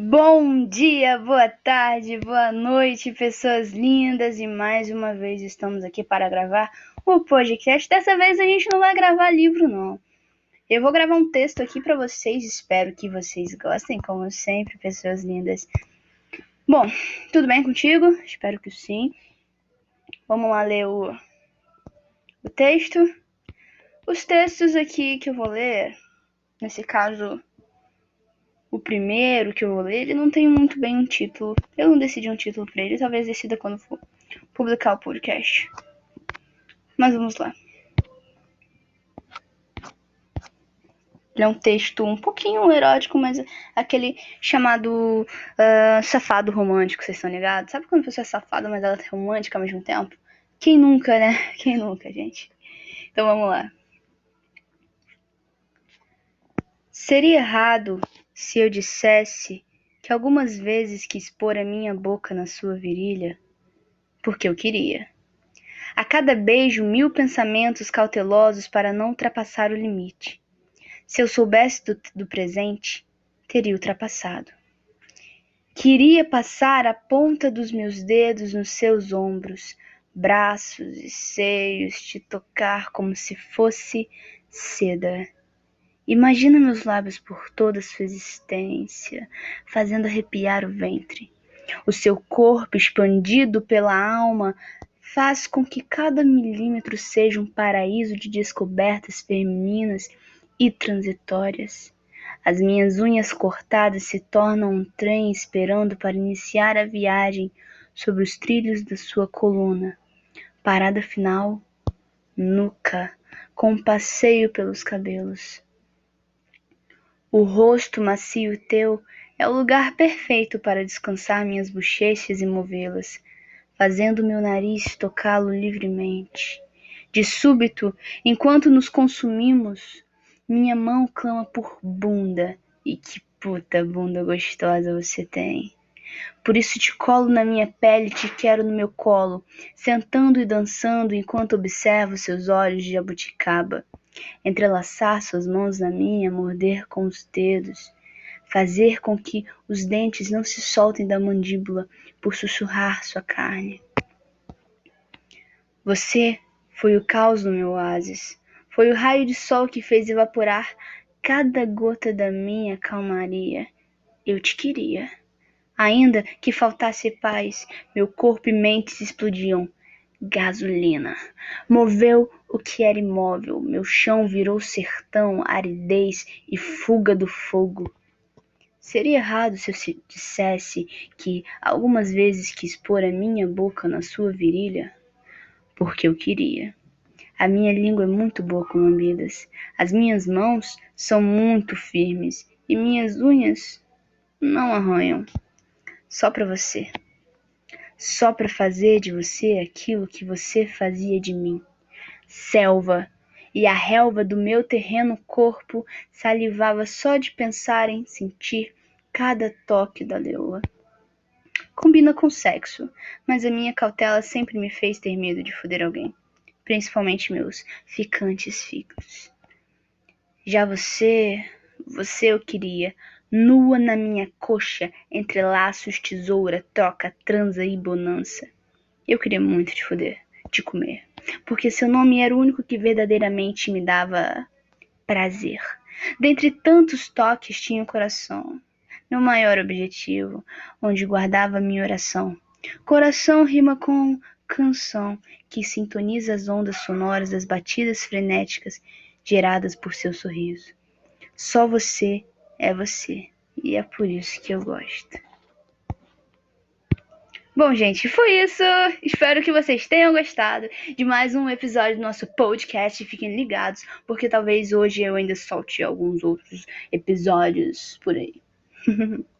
Bom dia, boa tarde, boa noite, pessoas lindas, e mais uma vez estamos aqui para gravar o podcast. Dessa vez a gente não vai gravar livro, não. Eu vou gravar um texto aqui para vocês, espero que vocês gostem, como sempre, pessoas lindas. Bom, tudo bem contigo? Espero que sim. Vamos lá ler o, o texto. Os textos aqui que eu vou ler, nesse caso o primeiro que eu vou ler, ele não tem muito bem um título. Eu não decidi um título para ele, talvez decida quando for publicar o podcast. Mas vamos lá. Ele é um texto um pouquinho erótico, mas aquele chamado uh, safado romântico, vocês estão ligados? Sabe quando a pessoa é safada, mas ela é romântica ao mesmo tempo? Quem nunca, né? Quem nunca, gente? Então vamos lá. Seria errado se eu dissesse que algumas vezes quis pôr a minha boca na sua virilha, porque eu queria. A cada beijo, mil pensamentos cautelosos para não ultrapassar o limite. Se eu soubesse do, do presente, teria ultrapassado. Queria passar a ponta dos meus dedos nos seus ombros, braços e seios, te tocar como se fosse seda Imagina meus lábios por toda sua existência, fazendo arrepiar o ventre. O seu corpo, expandido pela alma, faz com que cada milímetro seja um paraíso de descobertas femininas e transitórias. As minhas unhas cortadas se tornam um trem esperando para iniciar a viagem sobre os trilhos da sua coluna. Parada final, nuca, com um passeio pelos cabelos. O rosto macio teu é o lugar perfeito para descansar minhas bochechas e movê-las, fazendo meu nariz tocá-lo livremente. De súbito, enquanto nos consumimos, minha mão clama por bunda, e que puta bunda gostosa você tem. Por isso te colo na minha pele, te quero no meu colo, sentando e dançando enquanto observo seus olhos de jabuticaba entrelaçar suas mãos na minha, morder com os dedos, fazer com que os dentes não se soltem da mandíbula por sussurrar sua carne. Você foi o caos no meu oásis, foi o raio de sol que fez evaporar cada gota da minha calmaria. Eu te queria. Ainda que faltasse paz, meu corpo e mente explodiam. Gasolina. Moveu o que era imóvel, meu chão virou sertão, aridez e fuga do fogo. Seria errado se eu dissesse que algumas vezes quis pôr a minha boca na sua virilha? Porque eu queria. A minha língua é muito boa com lambidas. As minhas mãos são muito firmes e minhas unhas não arranham. Só para você. Só para fazer de você aquilo que você fazia de mim selva, e a relva do meu terreno corpo salivava só de pensar em sentir cada toque da leoa. Combina com sexo, mas a minha cautela sempre me fez ter medo de foder alguém, principalmente meus ficantes filhos. Já você, você eu queria, nua na minha coxa, entre laços, tesoura, troca, transa e bonança. Eu queria muito te foder, te comer porque seu nome era o único que verdadeiramente me dava prazer. Dentre tantos toques tinha o coração, meu maior objetivo, onde guardava minha oração. Coração rima com canção, que sintoniza as ondas sonoras das batidas frenéticas geradas por seu sorriso. Só você é você, e é por isso que eu gosto. Bom, gente, foi isso. Espero que vocês tenham gostado de mais um episódio do nosso podcast. Fiquem ligados, porque talvez hoje eu ainda solte alguns outros episódios por aí.